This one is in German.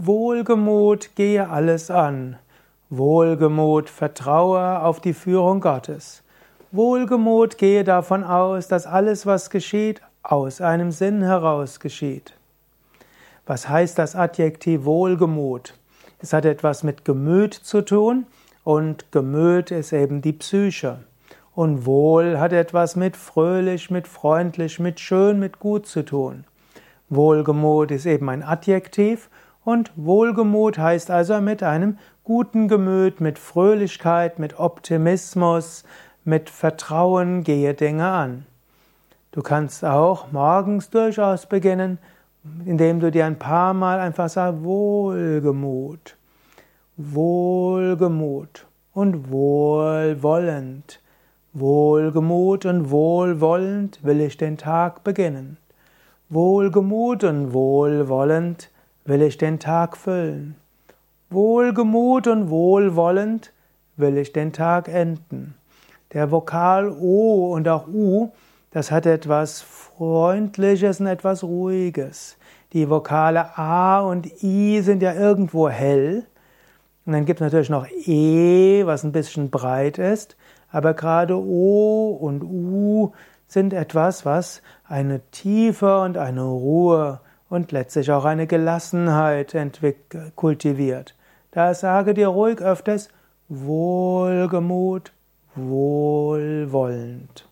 Wohlgemut gehe alles an. Wohlgemut vertraue auf die Führung Gottes. Wohlgemut gehe davon aus, dass alles, was geschieht, aus einem Sinn heraus geschieht. Was heißt das Adjektiv Wohlgemut? Es hat etwas mit Gemüt zu tun und Gemüt ist eben die Psyche. Und Wohl hat etwas mit fröhlich, mit freundlich, mit schön, mit gut zu tun. Wohlgemut ist eben ein Adjektiv und Wohlgemut heißt also mit einem guten Gemüt, mit Fröhlichkeit, mit Optimismus, mit Vertrauen gehe Dinge an. Du kannst auch morgens durchaus beginnen, indem du dir ein paar Mal einfach sagst, Wohlgemut, Wohlgemut und wohlwollend. Wohlgemut und wohlwollend will ich den Tag beginnen. Wohlgemut und wohlwollend will ich den Tag füllen. Wohlgemut und wohlwollend will ich den Tag enden. Der Vokal O und auch U, das hat etwas Freundliches und etwas Ruhiges. Die Vokale A und I sind ja irgendwo hell. Und dann gibt es natürlich noch E, was ein bisschen breit ist. Aber gerade O und U sind etwas, was eine Tiefe und eine Ruhe und letztlich auch eine Gelassenheit kultiviert. Da sage dir ruhig öfters Wohlgemut, wohlwollend.